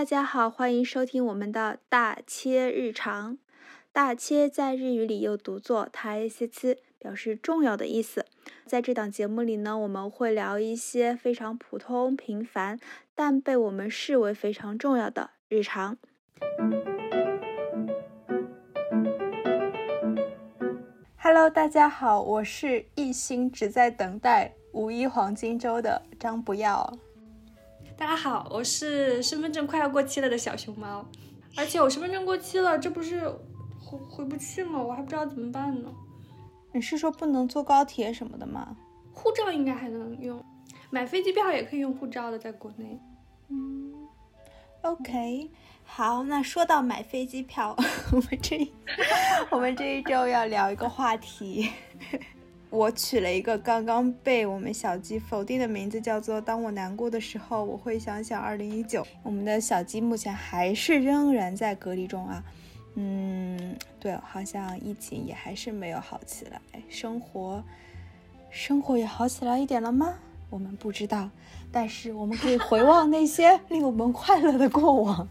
大家好，欢迎收听我们的大切日常。大切在日语里又读作台切切，表示重要的意思。在这档节目里呢，我们会聊一些非常普通、平凡，但被我们视为非常重要的日常。Hello，大家好，我是一心只在等待五一黄金周的张不要。大家好，我是身份证快要过期了的小熊猫，而且我身份证过期了，这不是回回不去吗？我还不知道怎么办呢。你是说不能坐高铁什么的吗？护照应该还能用，买飞机票也可以用护照的，在国内。嗯，OK，好，那说到买飞机票，我们这 我们这一周要聊一个话题。我取了一个刚刚被我们小鸡否定的名字，叫做“当我难过的时候，我会想想二零一九”。我们的小鸡目前还是仍然在隔离中啊。嗯，对，好像疫情也还是没有好起来，生活生活也好起来一点了吗？我们不知道，但是我们可以回望那些 令我们快乐的过往。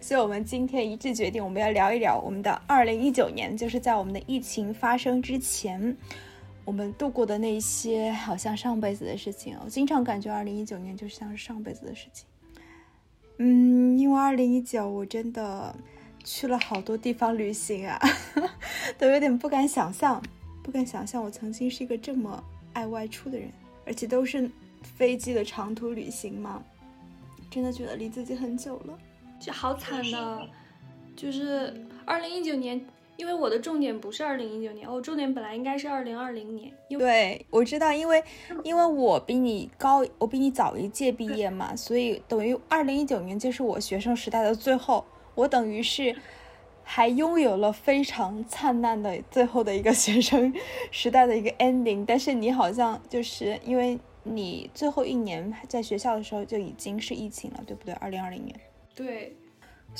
所以，我们今天一致决定，我们要聊一聊我们的二零一九年，就是在我们的疫情发生之前。我们度过的那些好像上辈子的事情，我经常感觉二零一九年就像是上辈子的事情。嗯，因为二零一九我真的去了好多地方旅行啊，都有点不敢想象，不敢想象我曾经是一个这么爱外出的人，而且都是飞机的长途旅行嘛，真的觉得离自己很久了，就好惨的，就是二零一九年。因为我的重点不是二零一九年，我重点本来应该是二零二零年。对，我知道，因为因为我比你高，我比你早一届毕业嘛，所以等于二零一九年就是我学生时代的最后，我等于是还拥有了非常灿烂的最后的一个 学生时代的一个 ending。但是你好像就是因为你最后一年在学校的时候就已经是疫情了，对不对？二零二零年。对。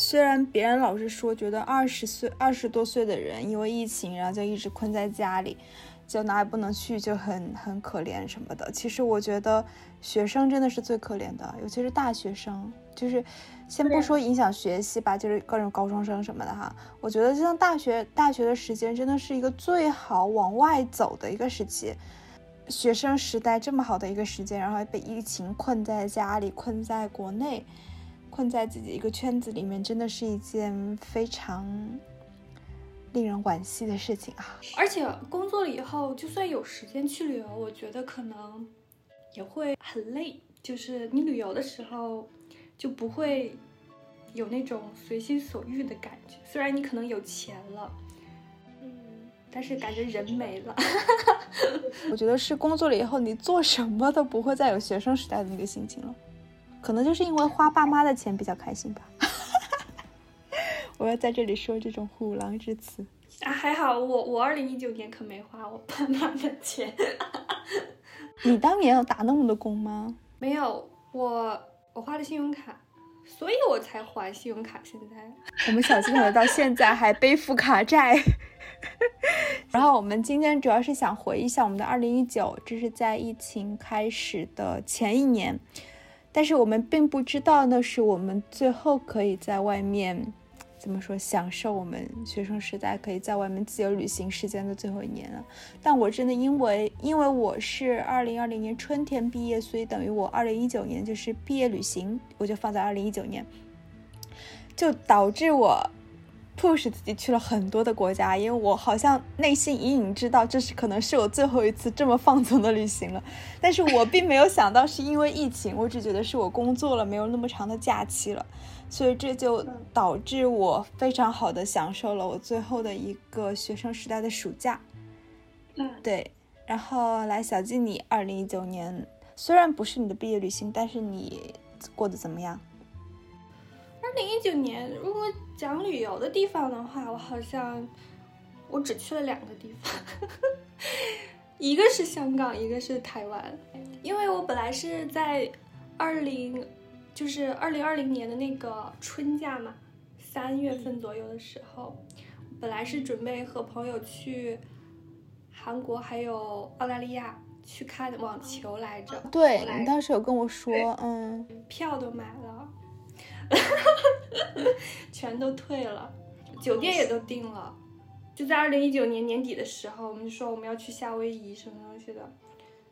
虽然别人老是说，觉得二十岁、二十多岁的人因为疫情，然后就一直困在家里，就哪也不能去，就很很可怜什么的。其实我觉得学生真的是最可怜的，尤其是大学生，就是先不说影响学习吧，就是各种高中生什么的哈。我觉得就像大学，大学的时间真的是一个最好往外走的一个时期。学生时代这么好的一个时间，然后被疫情困在家里，困在国内。困在自己一个圈子里面，真的是一件非常令人惋惜的事情啊！而且工作了以后，就算有时间去旅游，我觉得可能也会很累。就是你旅游的时候，就不会有那种随心所欲的感觉。虽然你可能有钱了，嗯，但是感觉人没了。我觉得是工作了以后，你做什么都不会再有学生时代的那个心情了。可能就是因为花爸妈的钱比较开心吧。我要在这里说这种虎狼之词啊，还好我我二零一九年可没花我爸妈的钱。你当年有打那么多工吗？没有，我我花的信用卡，所以我才还信用卡。现在 我们小金可能到现在还背负卡债。然后我们今天主要是想回忆一下我们的二零一九，这是在疫情开始的前一年。但是我们并不知道，那是我们最后可以在外面，怎么说，享受我们学生时代可以在外面自由旅行时间的最后一年了。但我真的因为，因为我是二零二零年春天毕业，所以等于我二零一九年就是毕业旅行，我就放在二零一九年，就导致我。Push 自己去了很多的国家，因为我好像内心隐隐知道这是可能是我最后一次这么放纵的旅行了，但是我并没有想到是因为疫情，我只觉得是我工作了，没有那么长的假期了，所以这就导致我非常好的享受了我最后的一个学生时代的暑假。嗯，对。然后来小季，你二零一九年虽然不是你的毕业旅行，但是你过得怎么样？二零一九年，如果讲旅游的地方的话，我好像我只去了两个地方，一个是香港，一个是台湾。因为我本来是在二零，就是二零二零年的那个春假嘛，三月份左右的时候，本来是准备和朋友去韩国还有澳大利亚去看网球来着。对你当时有跟我说，嗯，票都买了。全都退了，酒店也都订了。就在二零一九年年底的时候，我们就说我们要去夏威夷什么东西的，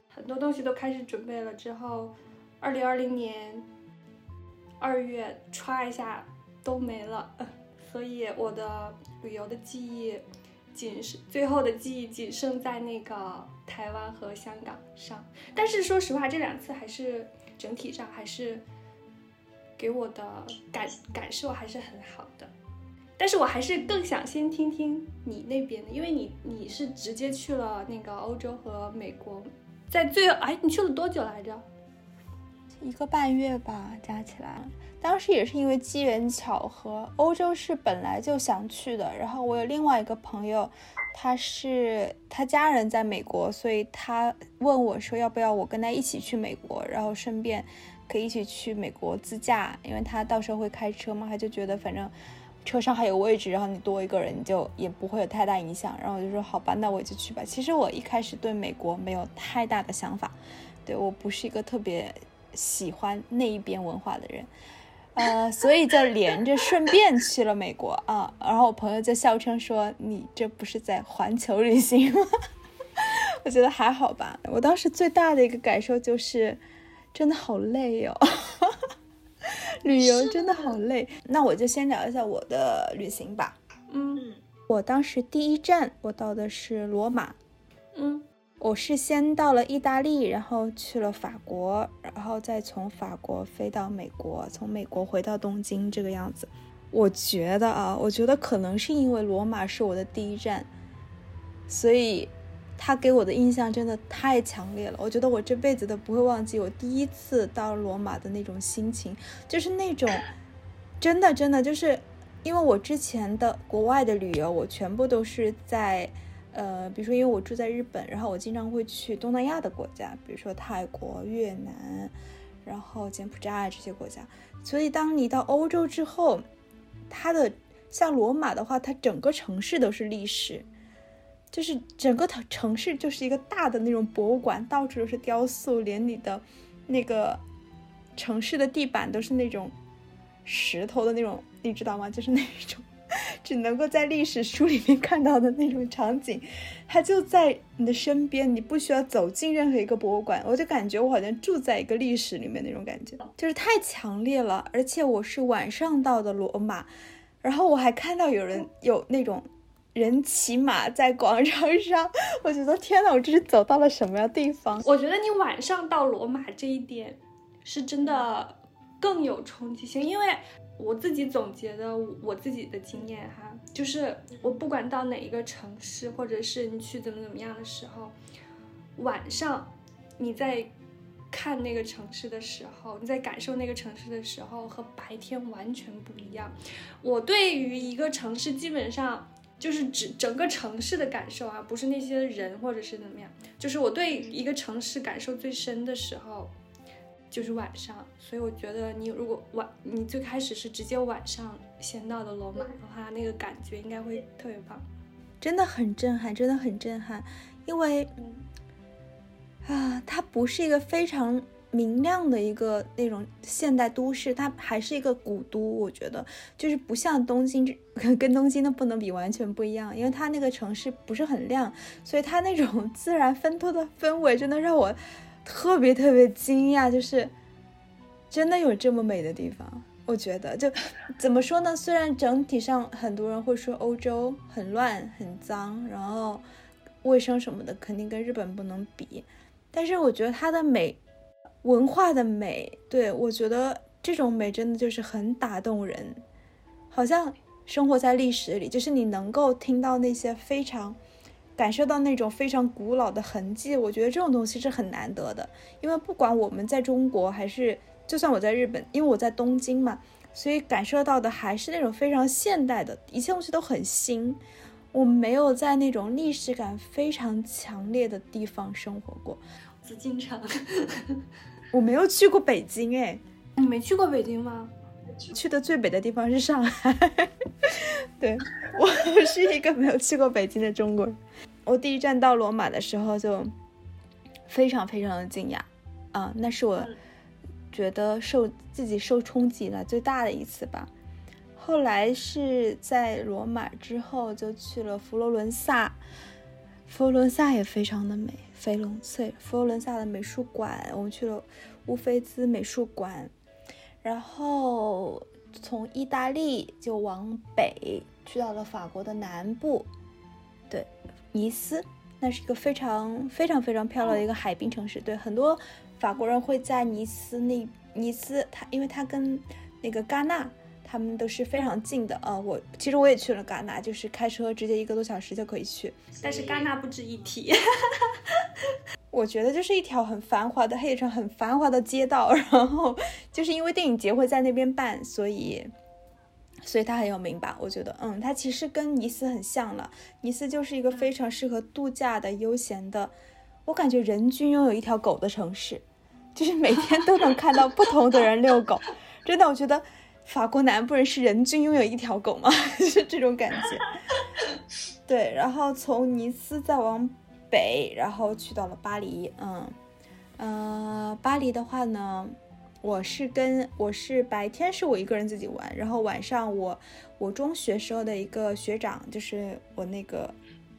很多东西都开始准备了。之后，二零二零年二月歘一下都没了，所以我的旅游的记忆仅是最后的记忆仅剩在那个台湾和香港上。但是说实话，这两次还是整体上还是给我的感感受还是很好的。但是我还是更想先听听你那边的，因为你你是直接去了那个欧洲和美国，在最哎，你去了多久来着？一个半月吧，加起来。当时也是因为机缘巧合，欧洲是本来就想去的，然后我有另外一个朋友，他是他家人在美国，所以他问我说要不要我跟他一起去美国，然后顺便可以一起去美国自驾，因为他到时候会开车嘛，他就觉得反正。车上还有位置，然后你多一个人就也不会有太大影响。然后我就说好吧，那我就去吧。其实我一开始对美国没有太大的想法，对我不是一个特别喜欢那一边文化的人，呃，所以就连着顺便去了美国啊。然后我朋友就笑称说：“你这不是在环球旅行吗？” 我觉得还好吧。我当时最大的一个感受就是，真的好累哦。旅游真的好累，那我就先聊一下我的旅行吧。嗯，我当时第一站我到的是罗马。嗯，我是先到了意大利，然后去了法国，然后再从法国飞到美国，从美国回到东京这个样子。我觉得啊，我觉得可能是因为罗马是我的第一站，所以。他给我的印象真的太强烈了，我觉得我这辈子都不会忘记我第一次到罗马的那种心情，就是那种，真的真的就是，因为我之前的国外的旅游，我全部都是在，呃，比如说因为我住在日本，然后我经常会去东南亚的国家，比如说泰国、越南，然后柬埔寨这些国家，所以当你到欧洲之后，它的像罗马的话，它整个城市都是历史。就是整个城城市就是一个大的那种博物馆，到处都是雕塑，连你的那个城市的地板都是那种石头的那种，你知道吗？就是那种只能够在历史书里面看到的那种场景，它就在你的身边，你不需要走进任何一个博物馆，我就感觉我好像住在一个历史里面那种感觉，就是太强烈了。而且我是晚上到的罗马，然后我还看到有人有那种。人骑马在广场上，我觉得天呐，我这是走到了什么地方？我觉得你晚上到罗马这一点，是真的更有冲击性，因为我自己总结的我自己的经验哈，就是我不管到哪一个城市，或者是你去怎么怎么样的时候，晚上你在看那个城市的时候，你在感受那个城市的时候，和白天完全不一样。我对于一个城市基本上。就是指整个城市的感受啊，不是那些人或者是怎么样。就是我对一个城市感受最深的时候，就是晚上。所以我觉得你如果晚，你最开始是直接晚上先到的罗马的话，那个感觉应该会特别棒，真的很震撼，真的很震撼。因为啊，它不是一个非常。明亮的一个那种现代都市，它还是一个古都，我觉得就是不像东京，跟东京的不能比，完全不一样。因为它那个城市不是很亮，所以它那种 自然分托的氛围真的让我特别特别惊讶，就是真的有这么美的地方。我觉得就怎么说呢？虽然整体上很多人会说欧洲很乱、很脏，然后卫生什么的肯定跟日本不能比，但是我觉得它的美。文化的美，对我觉得这种美真的就是很打动人，好像生活在历史里，就是你能够听到那些非常，感受到那种非常古老的痕迹。我觉得这种东西是很难得的，因为不管我们在中国还是，就算我在日本，因为我在东京嘛，所以感受到的还是那种非常现代的一切东西都很新。我没有在那种历史感非常强烈的地方生活过，紫禁城。我没有去过北京哎，你没去过北京吗？去的最北的地方是上海。对我是一个没有去过北京的中国人。我第一站到罗马的时候就非常非常的惊讶啊，那是我觉得受自己受冲击来最大的一次吧。后来是在罗马之后就去了佛罗伦萨，佛罗伦萨也非常的美，菲伦翠。佛罗伦萨的美术馆，我们去了乌菲兹美术馆，然后从意大利就往北去到了法国的南部，对，尼斯，那是一个非常非常非常漂亮的一个海滨城市，对，很多法国人会在尼斯那尼斯，它因为它跟那个戛纳。他们都是非常近的啊！我其实我也去了戛纳，就是开车直接一个多小时就可以去。但是戛纳不值一提，我觉得就是一条很繁华的黑城，很繁华的街道。然后就是因为电影节会在那边办，所以所以它很有名吧？我觉得，嗯，它其实跟尼斯很像了。尼斯就是一个非常适合度假的、悠闲的。我感觉人均拥有一条狗的城市，就是每天都能看到不同的人遛狗。真的，我觉得。法国南部人是人均拥有一条狗吗？是这种感觉。对，然后从尼斯再往北，然后去到了巴黎。嗯，呃，巴黎的话呢，我是跟我是白天是我一个人自己玩，然后晚上我我中学时候的一个学长，就是我那个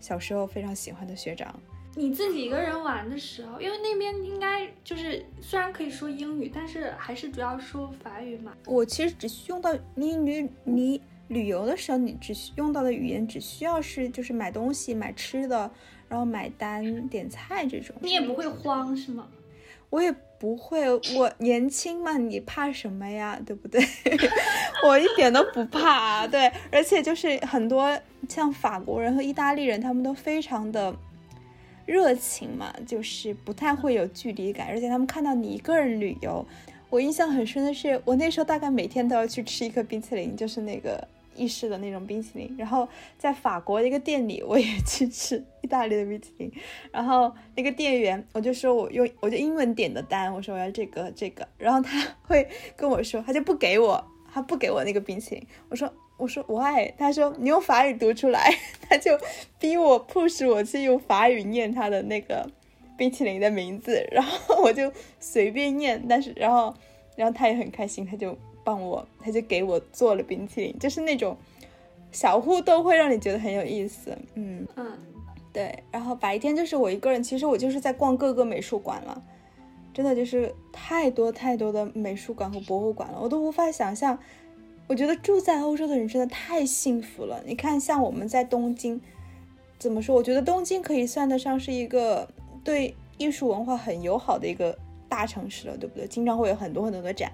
小时候非常喜欢的学长。你自己一个人玩的时候，因为那边应该就是虽然可以说英语，但是还是主要说法语嘛。我其实只需用到你旅你旅游的时候，你只需用到的语言只需要是就是买东西、买吃的，然后买单、点菜这种。你也不会慌是吗？我也不会，我年轻嘛，你怕什么呀？对不对？我一点都不怕。对，而且就是很多像法国人和意大利人，他们都非常的。热情嘛，就是不太会有距离感，而且他们看到你一个人旅游，我印象很深的是，我那时候大概每天都要去吃一颗冰淇淋，就是那个意式的那种冰淇淋。然后在法国的一个店里，我也去吃意大利的冰淇淋，然后那个店员，我就说我用我就英文点的单，我说我要这个这个，然后他会跟我说，他就不给我，他不给我那个冰淇淋，我说。我说 why？他说你用法语读出来，他就逼我 push 我去用法语念他的那个冰淇淋的名字，然后 我就随便念，但是然后然后他也很开心，他就帮我，他就给我做了冰淇淋，就是那种小互动会让你觉得很有意思，嗯。嗯，对。然后白天就是我一个人，其实我就是在逛各个美术馆了，真的就是太多太多的美术馆和博物馆了，我都无法想象。我觉得住在欧洲的人真的太幸福了。你看，像我们在东京，怎么说？我觉得东京可以算得上是一个对艺术文化很友好的一个大城市了，对不对？经常会有很多很多的展，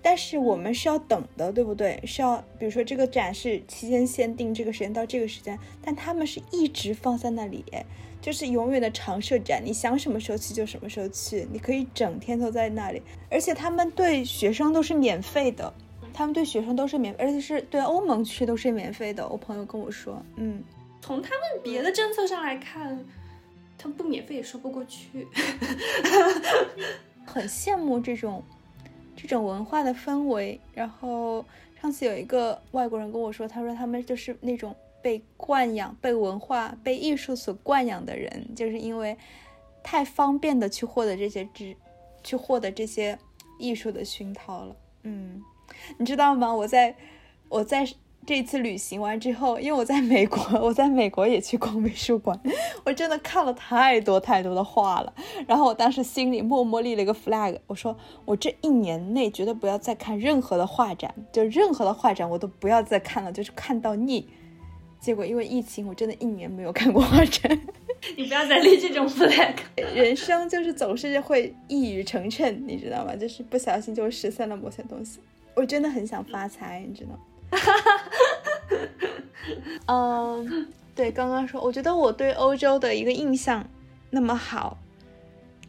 但是我们是要等的，对不对？是要，比如说这个展是期间限定，这个时间到这个时间，但他们是一直放在那里，就是永远的常设展，你想什么时候去就什么时候去，你可以整天都在那里，而且他们对学生都是免费的。他们对学生都是免，而且是对欧盟区都是免费的。我朋友跟我说，嗯，从他们别的政策上来看，他们不免费也说不过去。很羡慕这种这种文化的氛围。然后上次有一个外国人跟我说，他说他们就是那种被惯养、被文化、被艺术所惯养的人，就是因为太方便的去获得这些知，去获得这些艺术的熏陶了。嗯。你知道吗？我在我在这次旅行完之后，因为我在美国，我在美国也去逛美术馆，我真的看了太多太多的画了。然后我当时心里默默立了一个 flag，我说我这一年内绝对不要再看任何的画展，就任何的画展我都不要再看了，就是看到腻。结果因为疫情，我真的一年没有看过画展。你不要再立这种 flag，人生就是总是会一语成谶，你知道吗？就是不小心就实现了某些东西。我真的很想发财，你知道？嗯，对，刚刚说，我觉得我对欧洲的一个印象那么好，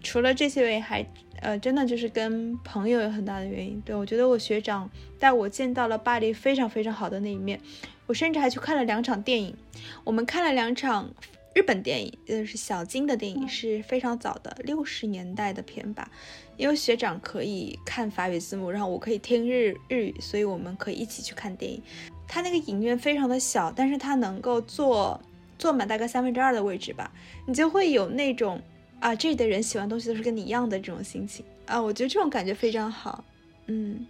除了这些原因，还呃，真的就是跟朋友有很大的原因。对我觉得我学长带我见到了巴黎非常非常好的那一面，我甚至还去看了两场电影，我们看了两场。日本电影，就，是小金的电影，是非常早的六十年代的片吧。因为学长可以看法语字幕，然后我可以听日日语，所以我们可以一起去看电影。他那个影院非常的小，但是他能够坐坐满大概三分之二的位置吧，你就会有那种啊，这里的人喜欢东西都是跟你一样的这种心情啊，我觉得这种感觉非常好。嗯，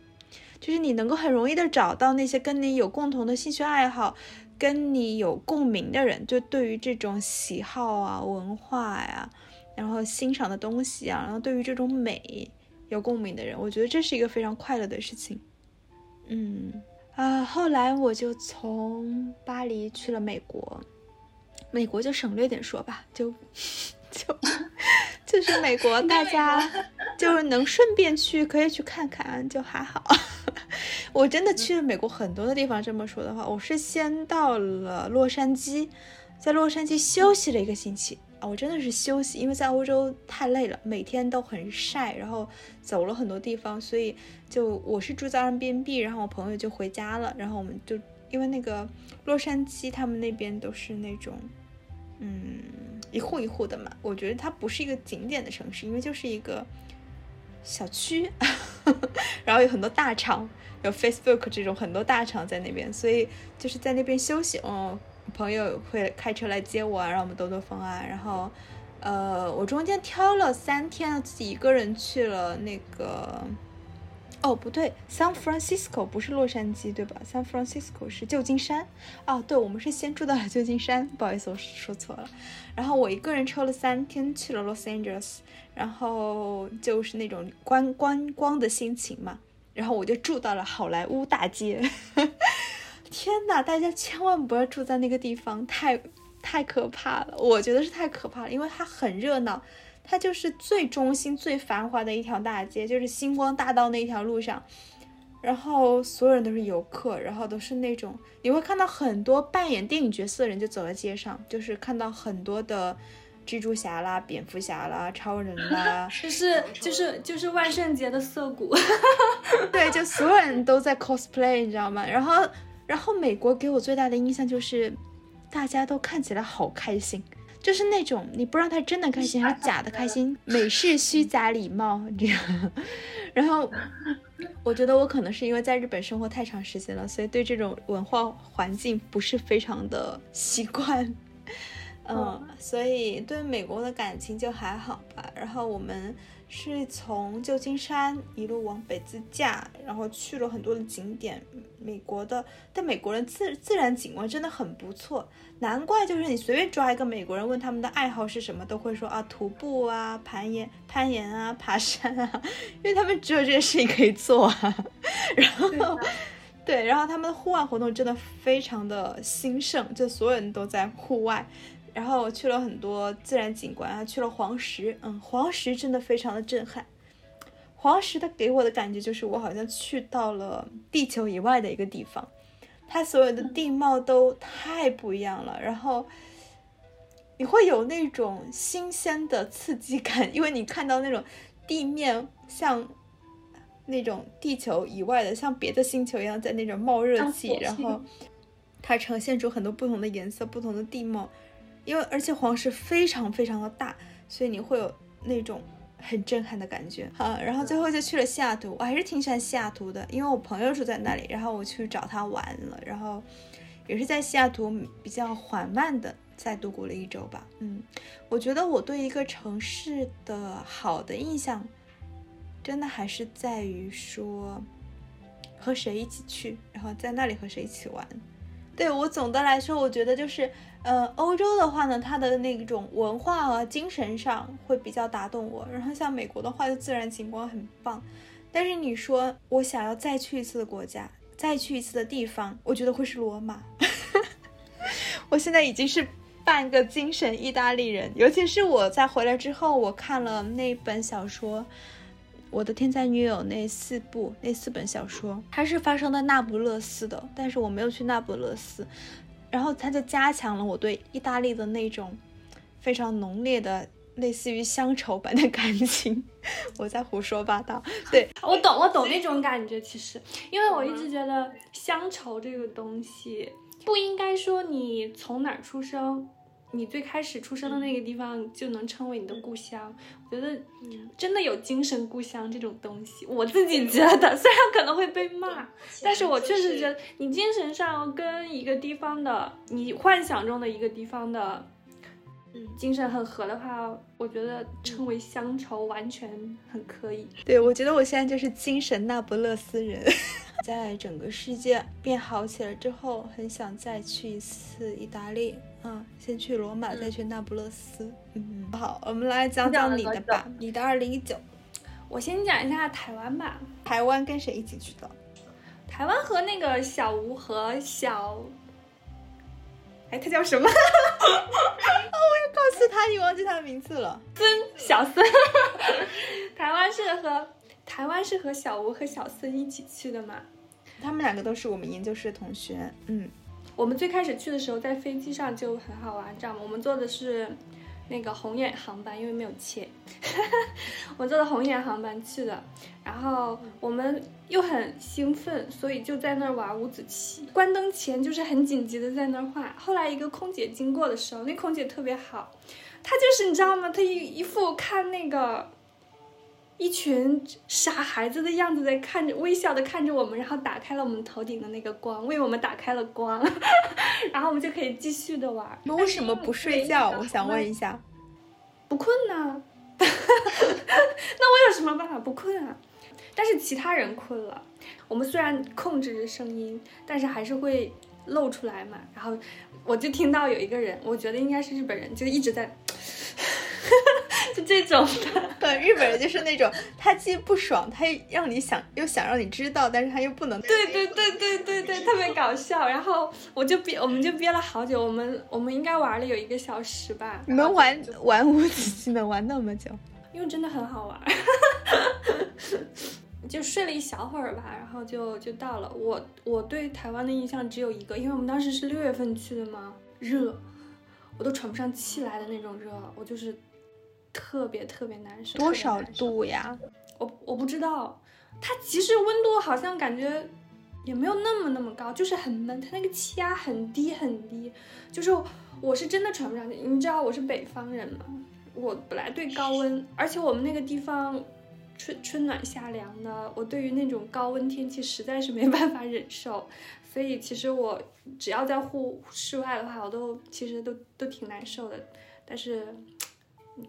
就是你能够很容易的找到那些跟你有共同的兴趣爱好、跟你有共鸣的人，就对于这种喜好啊、文化呀，然后欣赏的东西啊，然后对于这种美有共鸣的人，我觉得这是一个非常快乐的事情。嗯啊，后来我就从巴黎去了美国，美国就省略点说吧，就。就就是美国，大家就是能顺便去，可以去看看，就还好。我真的去了美国很多的地方。这么说的话，我是先到了洛杉矶，在洛杉矶休息了一个星期啊，我真的是休息，因为在欧洲太累了，每天都很晒，然后走了很多地方，所以就我是住在 Airbnb，然后我朋友就回家了，然后我们就因为那个洛杉矶他们那边都是那种，嗯。一户一户的嘛，我觉得它不是一个景点的城市，因为就是一个小区，然后有很多大厂，有 Facebook 这种很多大厂在那边，所以就是在那边休息。哦，朋友会开车来接我啊，让我们兜兜风啊。然后，呃，我中间挑了三天，自己一个人去了那个。哦，不对，San Francisco 不是洛杉矶，对吧？San Francisco 是旧金山。哦，对，我们是先住到了旧金山，不好意思，我说错了。然后我一个人抽了三天去了 Los Angeles，然后就是那种观观光的心情嘛。然后我就住到了好莱坞大街。天呐，大家千万不要住在那个地方，太太可怕了。我觉得是太可怕了，因为它很热闹。它就是最中心、最繁华的一条大街，就是星光大道那条路上，然后所有人都是游客，然后都是那种你会看到很多扮演电影角色的人就走在街上，就是看到很多的蜘蛛侠啦、蝙蝠侠啦、超人 啦，就是就是就是万圣节的涩谷，对，就所有人都在 cosplay，你知道吗？然后然后美国给我最大的印象就是大家都看起来好开心。就是那种你不知道他真的开心还是假的开心，美式虚假礼貌这样。然后我觉得我可能是因为在日本生活太长时间了，所以对这种文化环境不是非常的习惯。嗯，所以对美国的感情就还好吧。然后我们。是从旧金山一路往北自驾，然后去了很多的景点。美国的，但美国人自自然景观真的很不错，难怪就是你随便抓一个美国人问他们的爱好是什么，都会说啊徒步啊、攀岩、攀岩啊、爬山啊，因为他们只有这些事情可以做啊。然后，对，然后他们的户外活动真的非常的兴盛，就所有人都在户外。然后我去了很多自然景观啊，去了黄石，嗯，黄石真的非常的震撼。黄石它给我的感觉就是我好像去到了地球以外的一个地方，它所有的地貌都太不一样了。然后你会有那种新鲜的刺激感，因为你看到那种地面像那种地球以外的，像别的星球一样在那种冒热气，然后它呈现出很多不同的颜色、不同的地貌。因为而且黄石非常非常的大，所以你会有那种很震撼的感觉。好，然后最后就去了西雅图，我还是挺喜欢西雅图的，因为我朋友住在那里，然后我去找他玩了，然后也是在西雅图比较缓慢的再度过了一周吧。嗯，我觉得我对一个城市的好的印象，真的还是在于说和谁一起去，然后在那里和谁一起玩。对我总的来说，我觉得就是。呃，欧洲的话呢，它的那种文化和精神上会比较打动我。然后像美国的话，就自然景观很棒。但是你说我想要再去一次的国家，再去一次的地方，我觉得会是罗马。我现在已经是半个精神意大利人，尤其是我在回来之后，我看了那本小说《我的天才女友》那四部那四本小说，它是发生在那不勒斯的，但是我没有去那不勒斯。然后它就加强了我对意大利的那种非常浓烈的类似于乡愁般的感情。我在胡说八道，对 我懂，我懂那种感觉。其实，因为我一直觉得乡愁这个东西不应该说你从哪儿出生。你最开始出生的那个地方就能称为你的故乡，我觉得真的有精神故乡这种东西。我自己觉得，虽然可能会被骂，但是我确实觉得你精神上跟一个地方的，你幻想中的一个地方的精神很合的话，我觉得称为乡愁完全很可以。对，我觉得我现在就是精神那不勒斯人。在整个世界变好起来之后，很想再去一次意大利。嗯，先去罗马，再去那不勒斯。嗯，好，我们来讲讲你的吧。你的二零一九，我先讲一下台湾吧。台湾跟谁一起去的？台湾和那个小吴和小，哎，他叫什么？哦我要告诉他，你忘记他的名字了。孙小孙。台湾是和台湾是和小吴和小孙一起去的吗？他们两个都是我们研究室的同学。嗯，我们最开始去的时候，在飞机上就很好玩，知道吗？我们坐的是那个红眼航班，因为没有切，我坐的红眼航班去的。然后我们又很兴奋，所以就在那儿玩五子棋。关灯前就是很紧急的在那儿画。后来一个空姐经过的时候，那空姐特别好，她就是你知道吗？她一一副看那个。一群傻孩子的样子在看着，微笑的看着我们，然后打开了我们头顶的那个光，为我们打开了光，然后我们就可以继续的玩。那为什么不睡觉？我想问一下。不困呢？那我有什么办法不困啊？但是其他人困了，我们虽然控制着声音，但是还是会露出来嘛。然后我就听到有一个人，我觉得应该是日本人，就一直在。就这种的，日本人就是那种，他既不爽，他让你想又想让你知道，但是他又不能。对对对对对对，特别搞笑。然后我就憋，我们就憋了好久。我们我们应该玩了有一个小时吧。你们玩玩五子棋能玩那么久？因为真的很好玩。就睡了一小会儿吧，然后就就到了。我我对台湾的印象只有一个，因为我们当时是六月份去的嘛，热，我都喘不上气来的那种热，我就是。特别特别难受，多少度呀？我我不知道，它其实温度好像感觉也没有那么那么高，就是很闷，它那个气压很低很低，就是我是真的喘不上气。你知道我是北方人嘛，我本来对高温，而且我们那个地方春春暖夏凉的，我对于那种高温天气实在是没 办法忍受，所以其实我只要在户室外的话，我都其实都都挺难受的，但是。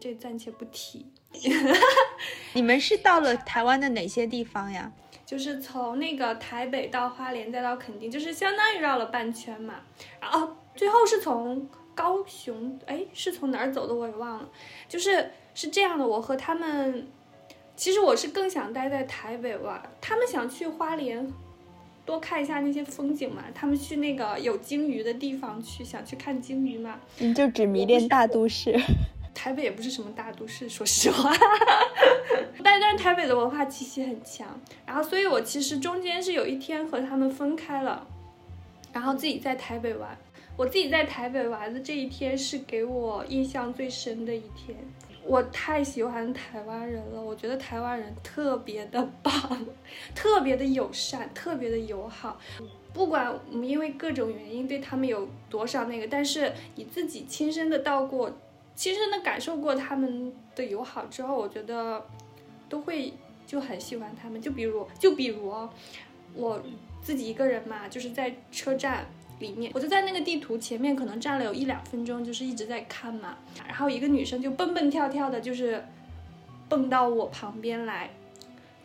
这暂且不提。你们是到了台湾的哪些地方呀？就是从那个台北到花莲，再到垦丁，就是相当于绕了半圈嘛。然后最后是从高雄，哎，是从哪儿走的我也忘了。就是是这样的，我和他们，其实我是更想待在台北玩，他们想去花莲多看一下那些风景嘛。他们去那个有鲸鱼的地方去，想去看鲸鱼嘛。你就只迷恋大都市。台北也不是什么大都市，说实话，但但是台北的文化气息很强。然后，所以我其实中间是有一天和他们分开了，然后自己在台北玩。我自己在台北玩的这一天是给我印象最深的一天。我太喜欢台湾人了，我觉得台湾人特别的棒，特别的友善，特别的友好。不管我们因为各种原因对他们有多少那个，但是你自己亲身的到过。其实呢，感受过他们的友好之后，我觉得都会就很喜欢他们。就比如，就比如我自己一个人嘛，就是在车站里面，我就在那个地图前面可能站了有一两分钟，就是一直在看嘛。然后一个女生就蹦蹦跳跳的，就是蹦到我旁边来，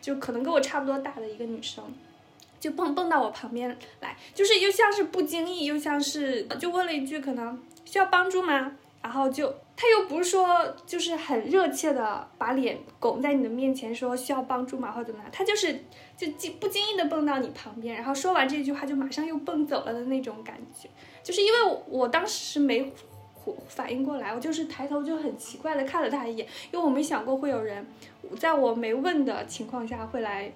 就可能跟我差不多大的一个女生，就蹦蹦到我旁边来，就是又像是不经意，又像是就问了一句，可能需要帮助吗？然后就他又不是说就是很热切的把脸拱在你的面前说需要帮助吗或者怎么样，他就是就经不经意的蹦到你旁边，然后说完这句话就马上又蹦走了的那种感觉，就是因为我当时没反应过来，我就是抬头就很奇怪的看了他一眼，因为我没想过会有人在我没问的情况下会来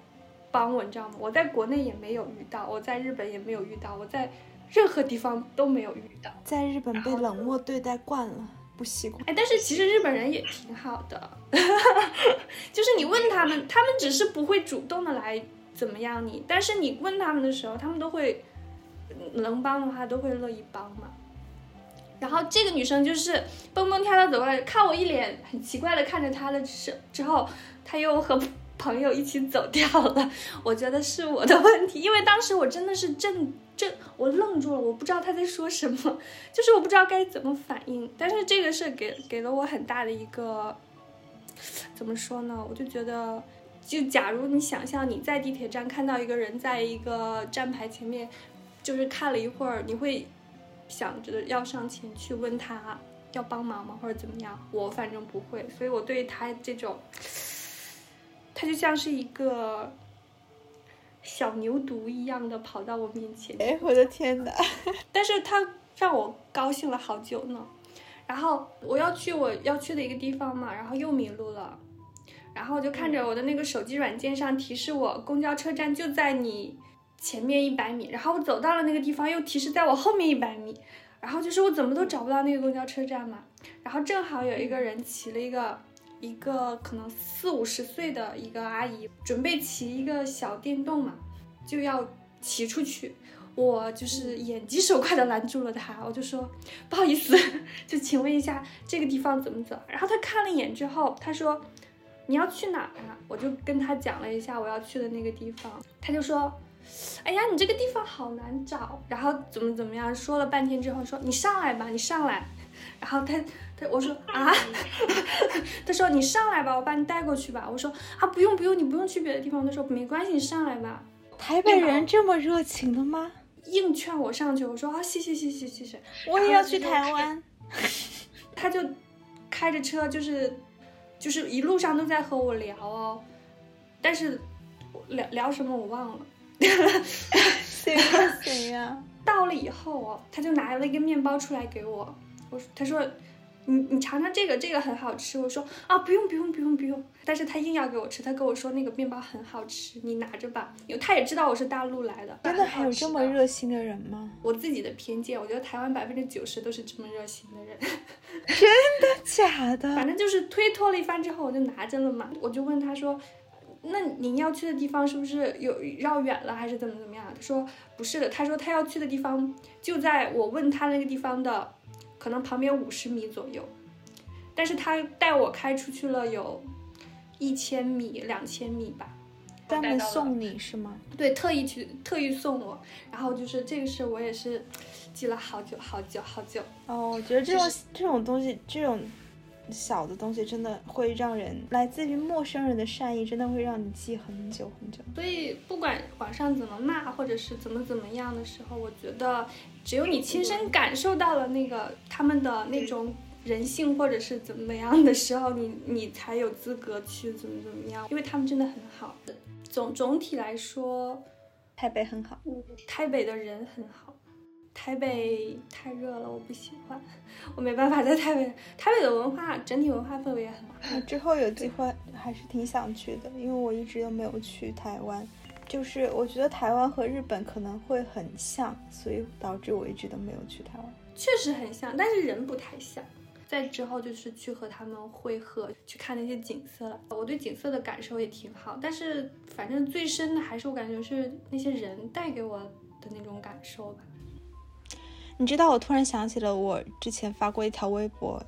帮我，你知道吗？我在国内也没有遇到，我在日本也没有遇到，我在。任何地方都没有遇到，在日本被冷漠对待惯了，不习惯。哎，但是其实日本人也挺好的，就是你问他们，他们只是不会主动的来怎么样你，但是你问他们的时候，他们都会能帮的话都会乐意帮嘛。然后这个女生就是蹦蹦跳跳走过来，看我一脸很奇怪的看着她了之之后，她又和朋友一起走掉了。我觉得是我的问题，因为当时我真的是正。这我愣住了，我不知道他在说什么，就是我不知道该怎么反应。但是这个是给给了我很大的一个，怎么说呢？我就觉得，就假如你想象你在地铁站看到一个人在一个站牌前面，就是看了一会儿，你会想着要上前去问他要帮忙吗，或者怎么样？我反正不会，所以我对他这种，他就像是一个。小牛犊一样的跑到我面前，哎，我的天哪！但是他让我高兴了好久呢。然后我要去我要去的一个地方嘛，然后又迷路了。然后就看着我的那个手机软件上提示我，公交车站就在你前面一百米。然后我走到了那个地方，又提示在我后面一百米。然后就是我怎么都找不到那个公交车站嘛。然后正好有一个人骑了一个。一个可能四五十岁的一个阿姨，准备骑一个小电动嘛，就要骑出去。我就是眼疾手快的拦住了她，我就说不好意思，就请问一下这个地方怎么走？然后她看了一眼之后，她说你要去哪啊？我就跟她讲了一下我要去的那个地方，她就说，哎呀，你这个地方好难找，然后怎么怎么样，说了半天之后说你上来吧，你上来。然后他他我说 啊，他说你上来吧，我把你带过去吧。我说啊不用不用，你不用去别的地方。他说没关系，你上来吧。台北人这么热情的吗？硬劝我上去。我说啊谢谢谢谢谢谢。我也要去台湾。他就开着车，就是就是一路上都在和我聊哦，但是聊聊什么我忘了。谁呀谁呀？到了以后哦，他就拿了一个面包出来给我。我他说，你你尝尝这个，这个很好吃。我说啊，不用不用不用不用。但是他硬要给我吃，他跟我说那个面包很好吃，你拿着吧。因为他也知道我是大陆来的。真的还有这么热心的人吗？我自己的偏见，我觉得台湾百分之九十都是这么热心的人。真的假的？反正就是推脱了一番之后，我就拿着了嘛。我就问他说，那您要去的地方是不是有绕远了，还是怎么怎么样？他说不是的，他说他要去的地方就在我问他那个地方的。可能旁边五十米左右，但是他带我开出去了有一千米、两千米吧。专门送你是吗？对，特意去特意送我。然后就是这个事，我也是记了好久好久好久。哦，我觉得这种这种东西，这种。小的东西真的会让人来自于陌生人的善意，真的会让你记很久很久。所以不管网上怎么骂，或者是怎么怎么样的时候，我觉得只有你亲身感受到了那个他们的那种人性，或者是怎么样的时候，你你才有资格去怎么怎么样，因为他们真的很好。总总体来说，台北很好，台北的人很好。台北太热了，我不喜欢，我没办法在台北。台北的文化整体文化氛围也很好。之后有机会还是挺想去的，因为我一直都没有去台湾。就是我觉得台湾和日本可能会很像，所以导致我一直都没有去台湾。确实很像，但是人不太像。在之后就是去和他们会合，去看那些景色了。我对景色的感受也挺好，但是反正最深的还是我感觉是那些人带给我的那种感受吧。你知道，我突然想起了我之前发过一条微博。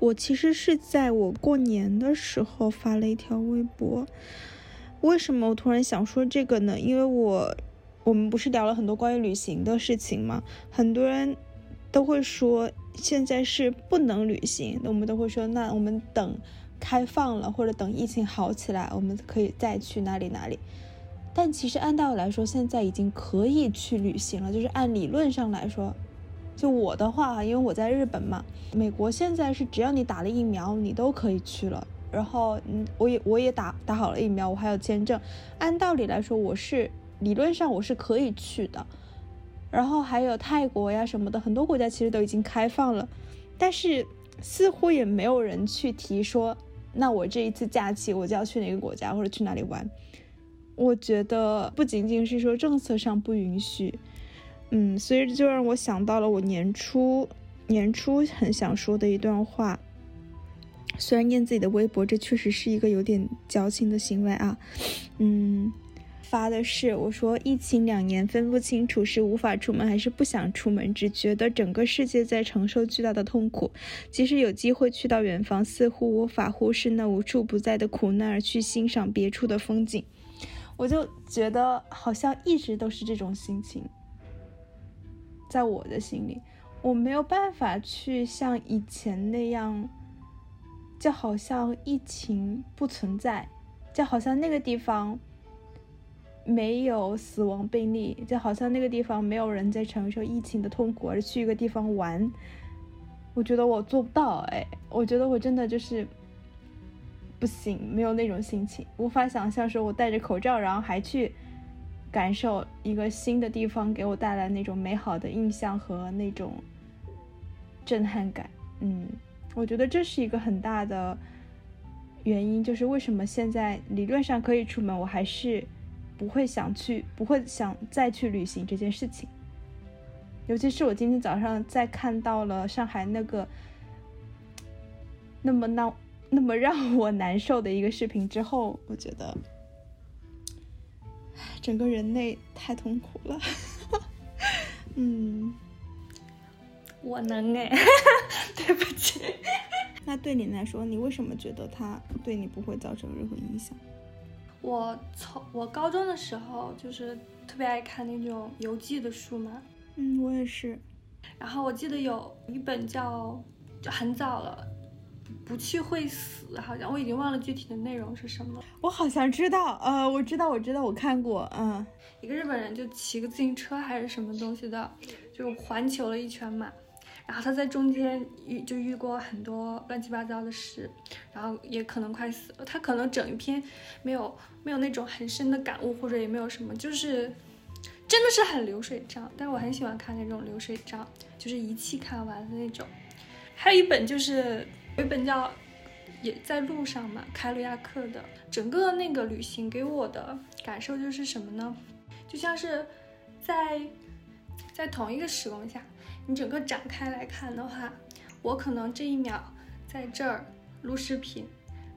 我其实是在我过年的时候发了一条微博。为什么我突然想说这个呢？因为我我们不是聊了很多关于旅行的事情吗？很多人都会说现在是不能旅行，那我们都会说，那我们等开放了或者等疫情好起来，我们可以再去哪里哪里。但其实按道理来说，现在已经可以去旅行了，就是按理论上来说。就我的话，因为我在日本嘛，美国现在是只要你打了疫苗，你都可以去了。然后，嗯，我也我也打打好了疫苗，我还有签证。按道理来说，我是理论上我是可以去的。然后还有泰国呀什么的，很多国家其实都已经开放了，但是似乎也没有人去提说，那我这一次假期我就要去哪个国家或者去哪里玩。我觉得不仅仅是说政策上不允许。嗯，所以就让我想到了我年初年初很想说的一段话。虽然念自己的微博，这确实是一个有点矫情的行为啊。嗯，发的是我说疫情两年，分不清楚是无法出门还是不想出门，只觉得整个世界在承受巨大的痛苦。即使有机会去到远方，似乎无法忽视那无处不在的苦难，而去欣赏别处的风景。我就觉得好像一直都是这种心情。在我的心里，我没有办法去像以前那样，就好像疫情不存在，就好像那个地方没有死亡病例，就好像那个地方没有人在承受疫情的痛苦，而去一个地方玩。我觉得我做不到，哎，我觉得我真的就是不行，没有那种心情，无法想象说我戴着口罩，然后还去感受一个新的地方给我带来那种美好的印象和那种震撼感。嗯，我觉得这是一个很大的原因，就是为什么现在理论上可以出门，我还是不会想去，不会想再去旅行这件事情。尤其是我今天早上在看到了上海那个那么闹、那么让我难受的一个视频之后，我觉得，整个人类太痛苦了。嗯，我能哎，对不起。那对你来说，你为什么觉得它对你不会造成任何影响？我从我高中的时候就是特别爱看那种游记的书嘛。嗯，我也是。然后我记得有一本叫，就很早了，不去会死，好像我已经忘了具体的内容是什么。我好像知道，呃，我知道，我知道，我看过，嗯，一个日本人就骑个自行车还是什么东西的，就环球了一圈嘛。然后他在中间遇就遇过很多乱七八糟的事，然后也可能快死了。他可能整一篇没有没有那种很深的感悟，或者也没有什么，就是。真的是很流水账，但是我很喜欢看那种流水账，就是一气看完的那种。还有一本就是有一本叫《也在路上》嘛，凯鲁亚克的。整个那个旅行给我的感受就是什么呢？就像是在在同一个时空下，你整个展开来看的话，我可能这一秒在这儿录视频，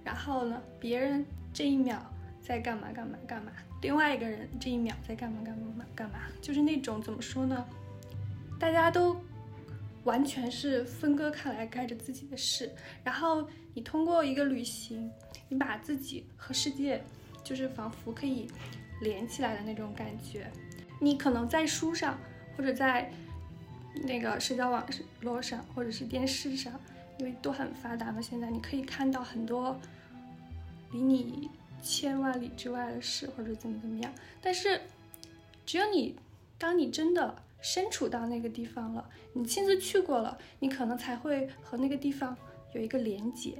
然后呢，别人这一秒在干嘛干嘛干嘛。另外一个人这一秒在干嘛干嘛干嘛，就是那种怎么说呢？大家都完全是分割开来干着自己的事，然后你通过一个旅行，你把自己和世界就是仿佛可以连起来的那种感觉。你可能在书上或者在那个社交网络上或者是电视上，因为都很发达嘛，现在你可以看到很多离你。千万里之外的事，或者怎么怎么样，但是，只有你，当你真的身处到那个地方了，你亲自去过了，你可能才会和那个地方有一个连接，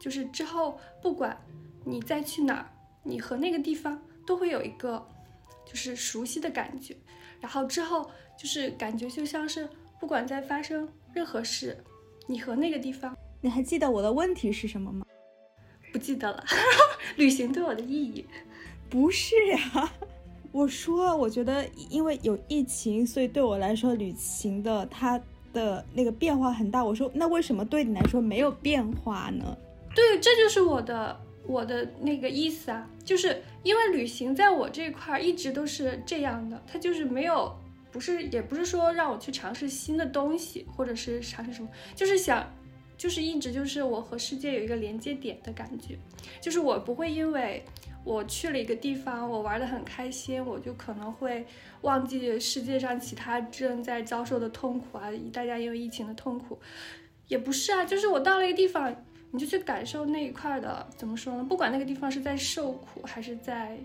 就是之后不管你再去哪儿，你和那个地方都会有一个就是熟悉的感觉，然后之后就是感觉就像是不管在发生任何事，你和那个地方，你还记得我的问题是什么吗？不记得了，旅行对我的意义，不是呀。我说，我觉得因为有疫情，所以对我来说，旅行的它的那个变化很大。我说，那为什么对你来说没有变化呢？对，这就是我的我的那个意思啊，就是因为旅行在我这块一直都是这样的，它就是没有，不是也不是说让我去尝试新的东西，或者是尝试什么，就是想。就是一直就是我和世界有一个连接点的感觉，就是我不会因为我去了一个地方，我玩的很开心，我就可能会忘记世界上其他正在遭受的痛苦啊，大家因为疫情的痛苦，也不是啊，就是我到了一个地方，你就去感受那一块的，怎么说呢？不管那个地方是在受苦还是在。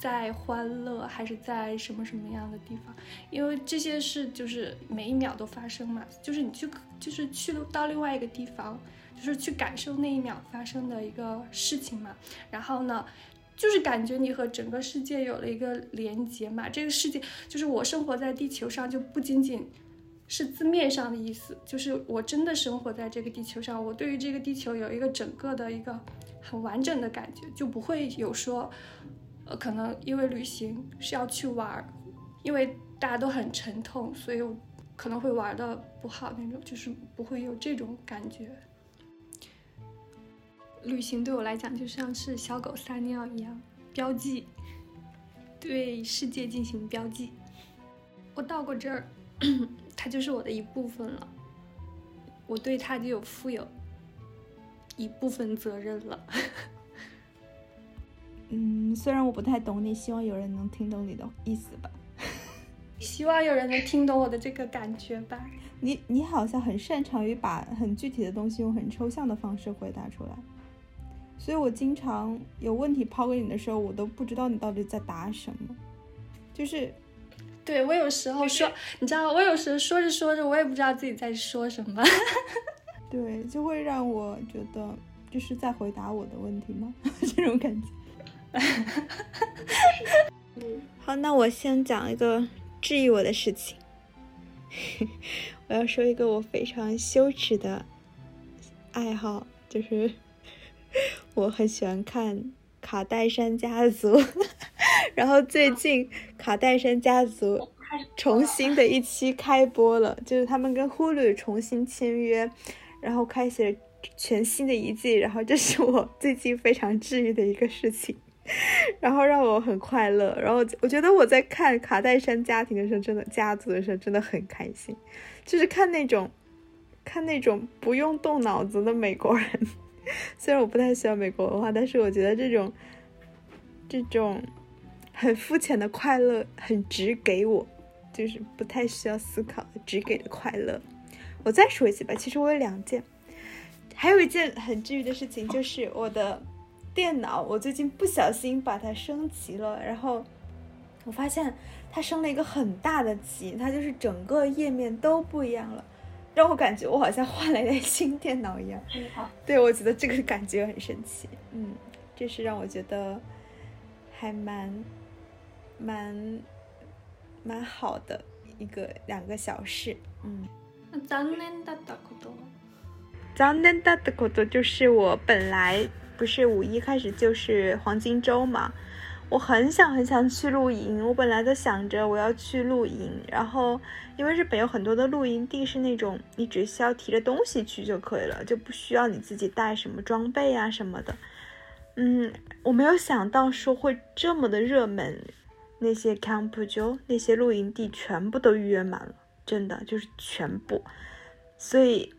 在欢乐还是在什么什么样的地方？因为这些事就是每一秒都发生嘛，就是你去，就是去到另外一个地方，就是去感受那一秒发生的一个事情嘛。然后呢，就是感觉你和整个世界有了一个连接嘛。这个世界就是我生活在地球上，就不仅仅是字面上的意思，就是我真的生活在这个地球上，我对于这个地球有一个整个的一个很完整的感觉，就不会有说。可能因为旅行是要去玩儿，因为大家都很沉痛，所以我可能会玩的不好那种，就是不会有这种感觉。旅行对我来讲就像是小狗撒尿一样，标记，对世界进行标记。我到过这儿，它就是我的一部分了，我对它就有负有一部分责任了。嗯，虽然我不太懂你，希望有人能听懂你的意思吧。希望有人能听懂我的这个感觉吧。你你好像很擅长于把很具体的东西用很抽象的方式回答出来，所以我经常有问题抛给你的时候，我都不知道你到底在答什么。就是，对我有时候说，你知道，我有时候说着说着，我也不知道自己在说什么。对，就会让我觉得这是在回答我的问题吗？这种感觉。好，那我先讲一个治愈我的事情。我要说一个我非常羞耻的爱好，就是 我很喜欢看《卡戴珊家族》，然后最近《卡戴珊家族》重新的一期开播了，就是他们跟 Hulu 重新签约，然后开启了全新的一季，然后这是我最近非常治愈的一个事情。然后让我很快乐，然后我觉得我在看卡戴珊家庭的时候，真的家族的时候真的很开心，就是看那种看那种不用动脑子的美国人。虽然我不太喜欢美国文化，但是我觉得这种这种很肤浅的快乐很直给我，就是不太需要思考的直给的快乐。我再说一次吧，其实我有两件，还有一件很治愈的事情，就是我的。电脑，我最近不小心把它升级了，然后我发现它升了一个很大的级，它就是整个页面都不一样了，让我感觉我好像换了一台新电脑一样。对，我觉得这个感觉很神奇。嗯，这是让我觉得还蛮蛮蛮好的一个两个小事。嗯。残念だったこと。残念だったこと就是我本来。 不是五一开始就是黄金周嘛，我很想很想去露营。我本来都想着我要去露营，然后因为日本有很多的露营地是那种你只需要提着东西去就可以了，就不需要你自己带什么装备啊什么的。嗯，我没有想到说会这么的热门，那些 camp 就那些露营地全部都预约满了，真的就是全部，所以。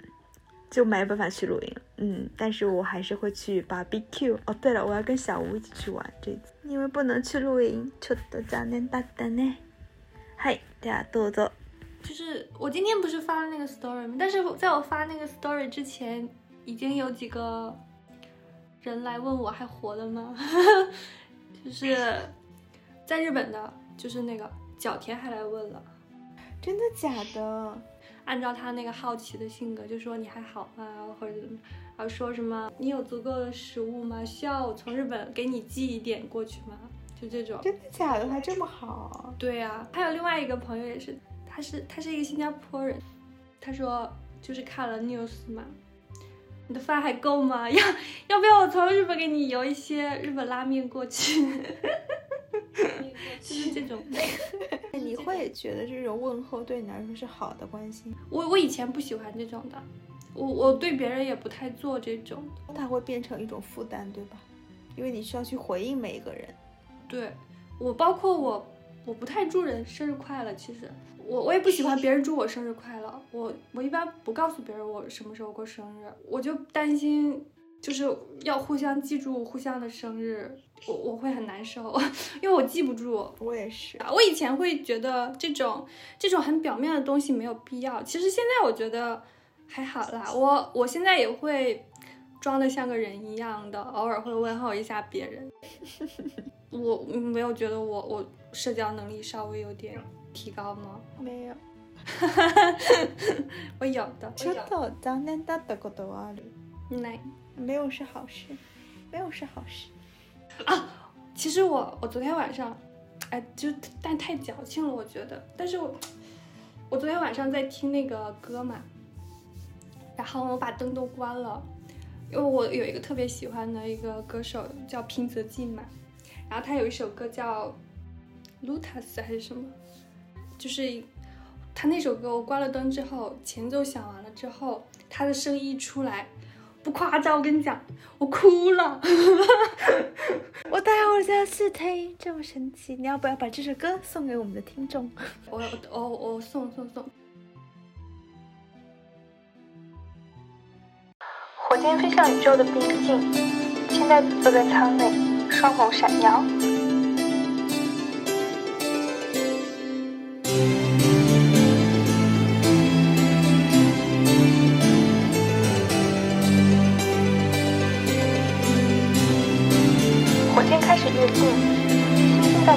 就没办法去露营，嗯，但是我还是会去 barbecue。哦，对了，我要跟小吴一起去玩这次，因为不能去露营，ちょっと残念だったね。はい、ではどうぞ。就是我今天不是发了那个 story 吗？但是在我发那个 story 之前，已经有几个人来问我还活了吗？就是在日本的，就是那个角田还来问了， 真的假的？按照他那个好奇的性格，就说你还好吗？或者怎么，然后说什么你有足够的食物吗？需要我从日本给你寄一点过去吗？就这种，真的假的？还这么好？对呀，还有另外一个朋友也是，他是他是一个新加坡人，他说就是看了 news 嘛，你的饭还够吗？要要不要我从日本给你邮一些日本拉面过去？就是这种，你会觉得这种问候对你来说是好的关心？我我以前不喜欢这种的，我我对别人也不太做这种，它会变成一种负担，对吧？因为你需要去回应每一个人。对我，包括我，我不太祝人生日快乐。其实我我也不喜欢别人祝我生日快乐，我我一般不告诉别人我什么时候过生日，我就担心。就是要互相记住互相的生日，我我会很难受，因为我记不住。我也是，我以前会觉得这种这种很表面的东西没有必要，其实现在我觉得还好啦。我我现在也会装的像个人一样的，偶尔会问候一下别人。我没有觉得我我社交能力稍微有点提高吗？没有，我有的。ちょっと残念だったことはある。ない。没有是好事，没有是好事 啊！其实我我昨天晚上，哎，就但太矫情了，我觉得。但是我我昨天晚上在听那个歌嘛，然后我把灯都关了，因为我有一个特别喜欢的一个歌手叫平泽进嘛，然后他有一首歌叫《Lutas》还是什么，就是他那首歌，我关了灯之后，前奏响完了之后，他的声音一出来。不夸张，我跟你讲，我哭了。我待会儿就要去听，这么神奇！你要不要把这首歌送给我们的听众？我我我送送送。火箭飞向宇宙的边境，千代子坐在舱内，双眸闪耀。